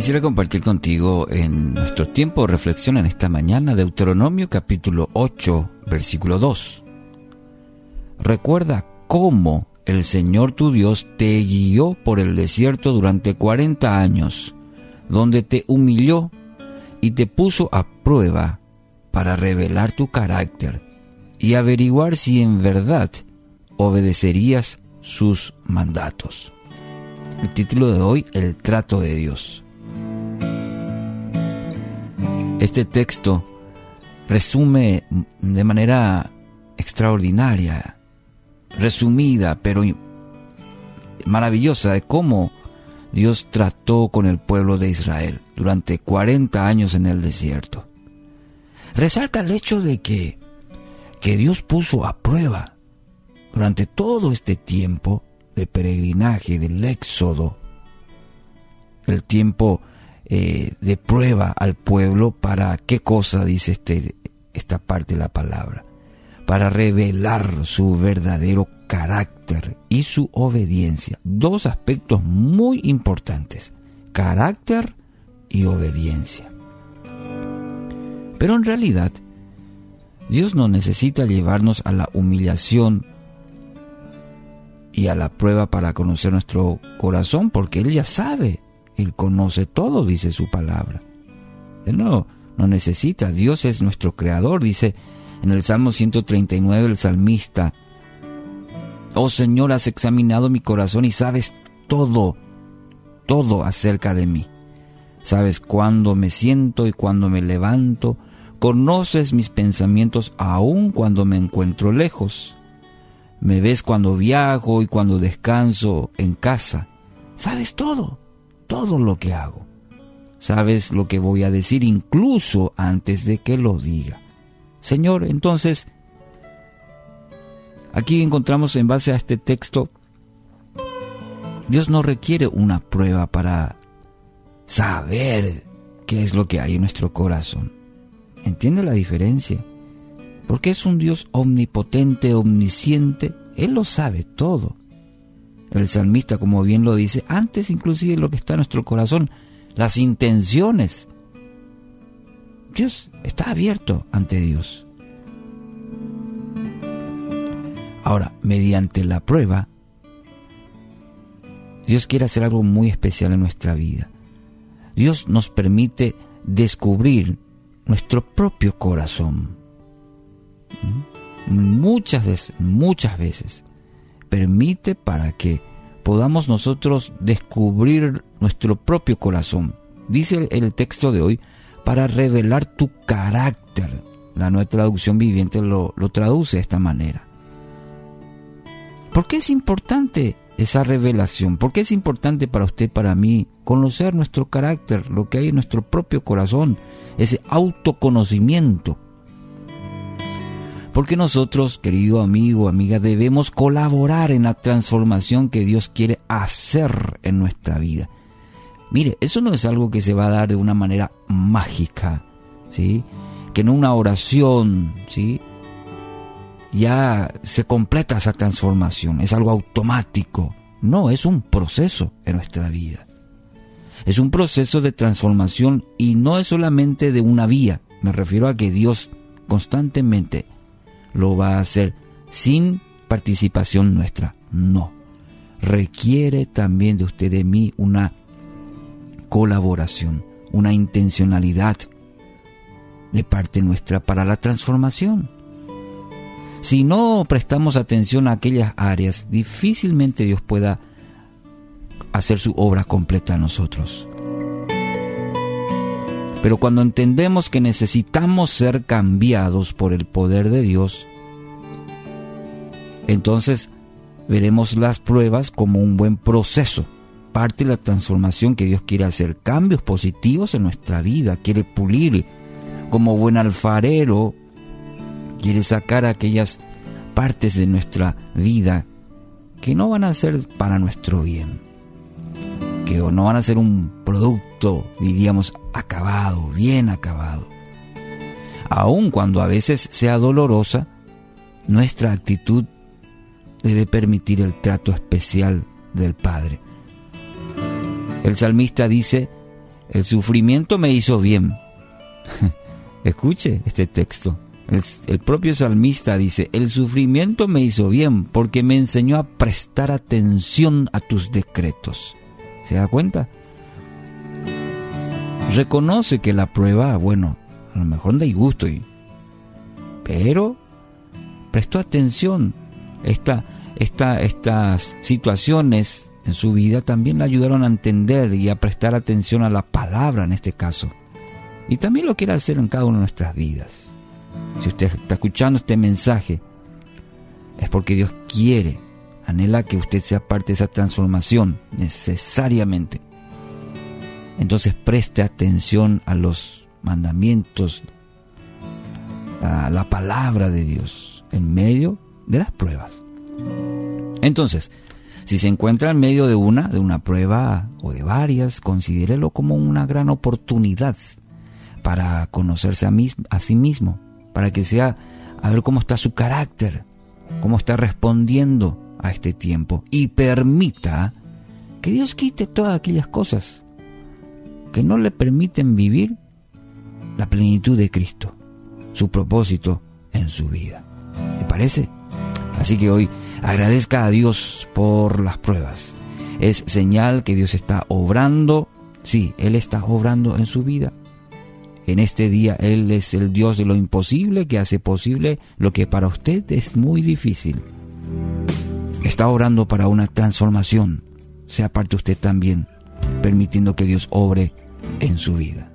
Quisiera compartir contigo en nuestro tiempo de reflexión en esta mañana Deuteronomio capítulo 8, versículo 2. Recuerda cómo el Señor tu Dios te guió por el desierto durante 40 años, donde te humilló y te puso a prueba para revelar tu carácter y averiguar si en verdad obedecerías sus mandatos. El título de hoy, El trato de Dios. Este texto resume de manera extraordinaria, resumida, pero maravillosa de cómo Dios trató con el pueblo de Israel durante 40 años en el desierto. Resalta el hecho de que, que Dios puso a prueba durante todo este tiempo de peregrinaje, del éxodo, el tiempo eh, de prueba al pueblo para qué cosa dice este, esta parte de la palabra, para revelar su verdadero carácter y su obediencia. Dos aspectos muy importantes, carácter y obediencia. Pero en realidad, Dios no necesita llevarnos a la humillación y a la prueba para conocer nuestro corazón, porque Él ya sabe él conoce todo, dice su palabra. Él no, no necesita. Dios es nuestro creador, dice en el Salmo 139 el salmista. Oh Señor, has examinado mi corazón y sabes todo, todo acerca de mí. Sabes cuándo me siento y cuándo me levanto. Conoces mis pensamientos aun cuando me encuentro lejos. Me ves cuando viajo y cuando descanso en casa. Sabes todo todo lo que hago. Sabes lo que voy a decir incluso antes de que lo diga. Señor, entonces, aquí encontramos en base a este texto, Dios no requiere una prueba para saber qué es lo que hay en nuestro corazón. ¿Entiende la diferencia? Porque es un Dios omnipotente, omnisciente, Él lo sabe todo el salmista, como bien lo dice, antes inclusive lo que está en nuestro corazón, las intenciones. Dios está abierto ante Dios. Ahora, mediante la prueba, Dios quiere hacer algo muy especial en nuestra vida. Dios nos permite descubrir nuestro propio corazón. ¿Mm? Muchas, muchas veces permite para que podamos nosotros descubrir nuestro propio corazón. Dice el texto de hoy, para revelar tu carácter. La nueva traducción viviente lo, lo traduce de esta manera. ¿Por qué es importante esa revelación? ¿Por qué es importante para usted, para mí, conocer nuestro carácter, lo que hay en nuestro propio corazón, ese autoconocimiento? Porque nosotros, querido amigo, amiga, debemos colaborar en la transformación que Dios quiere hacer en nuestra vida. Mire, eso no es algo que se va a dar de una manera mágica, ¿sí? Que en una oración, ¿sí? Ya se completa esa transformación, es algo automático. No, es un proceso en nuestra vida. Es un proceso de transformación y no es solamente de una vía. Me refiero a que Dios constantemente lo va a hacer sin participación nuestra. No. Requiere también de usted de mí una colaboración, una intencionalidad de parte nuestra para la transformación. Si no prestamos atención a aquellas áreas, difícilmente Dios pueda hacer su obra completa a nosotros. Pero cuando entendemos que necesitamos ser cambiados por el poder de Dios, entonces veremos las pruebas como un buen proceso, parte de la transformación que Dios quiere hacer, cambios positivos en nuestra vida, quiere pulir, como buen alfarero, quiere sacar aquellas partes de nuestra vida que no van a ser para nuestro bien que no van a ser un producto, diríamos, acabado, bien acabado. Aun cuando a veces sea dolorosa, nuestra actitud debe permitir el trato especial del Padre. El salmista dice, el sufrimiento me hizo bien. Escuche este texto. El, propio salmista dice, el sufrimiento me hizo bien porque me enseñó a prestar atención a tus decretos. ¿Se da cuenta? Reconoce que la prueba, bueno, a lo mejor da gusto, pero prestó atención. Esta, esta, estas situaciones en su vida también le ayudaron a entender y a prestar atención a la palabra en este caso. Y también lo quiere hacer en cada una de nuestras vidas. Si usted está escuchando este mensaje, es porque Dios quiere, anhela que usted sea parte de esa transformación necesariamente. Entonces preste atención a los mandamientos, a la palabra de Dios en medio de las pruebas. Entonces, si se encuentra en medio de una, de una prueba o de varias, considérelo como una gran oportunidad para conocerse a, sí mismo, para que sea a ver cómo está su carácter, cómo está respondiendo a este tiempo y permita que Dios quite todas aquellas cosas que no le permiten vivir la plenitud de Cristo, su propósito en su vida. ¿Le parece? Así que hoy agradezca a Dios por las pruebas. Es señal que Dios está obrando, sí, Él está obrando en su vida. En este día Él es el Dios de lo imposible que hace posible lo que para usted es muy difícil. Está orando para una transformación. Sea parte usted también, permitiendo que Dios obre en su vida.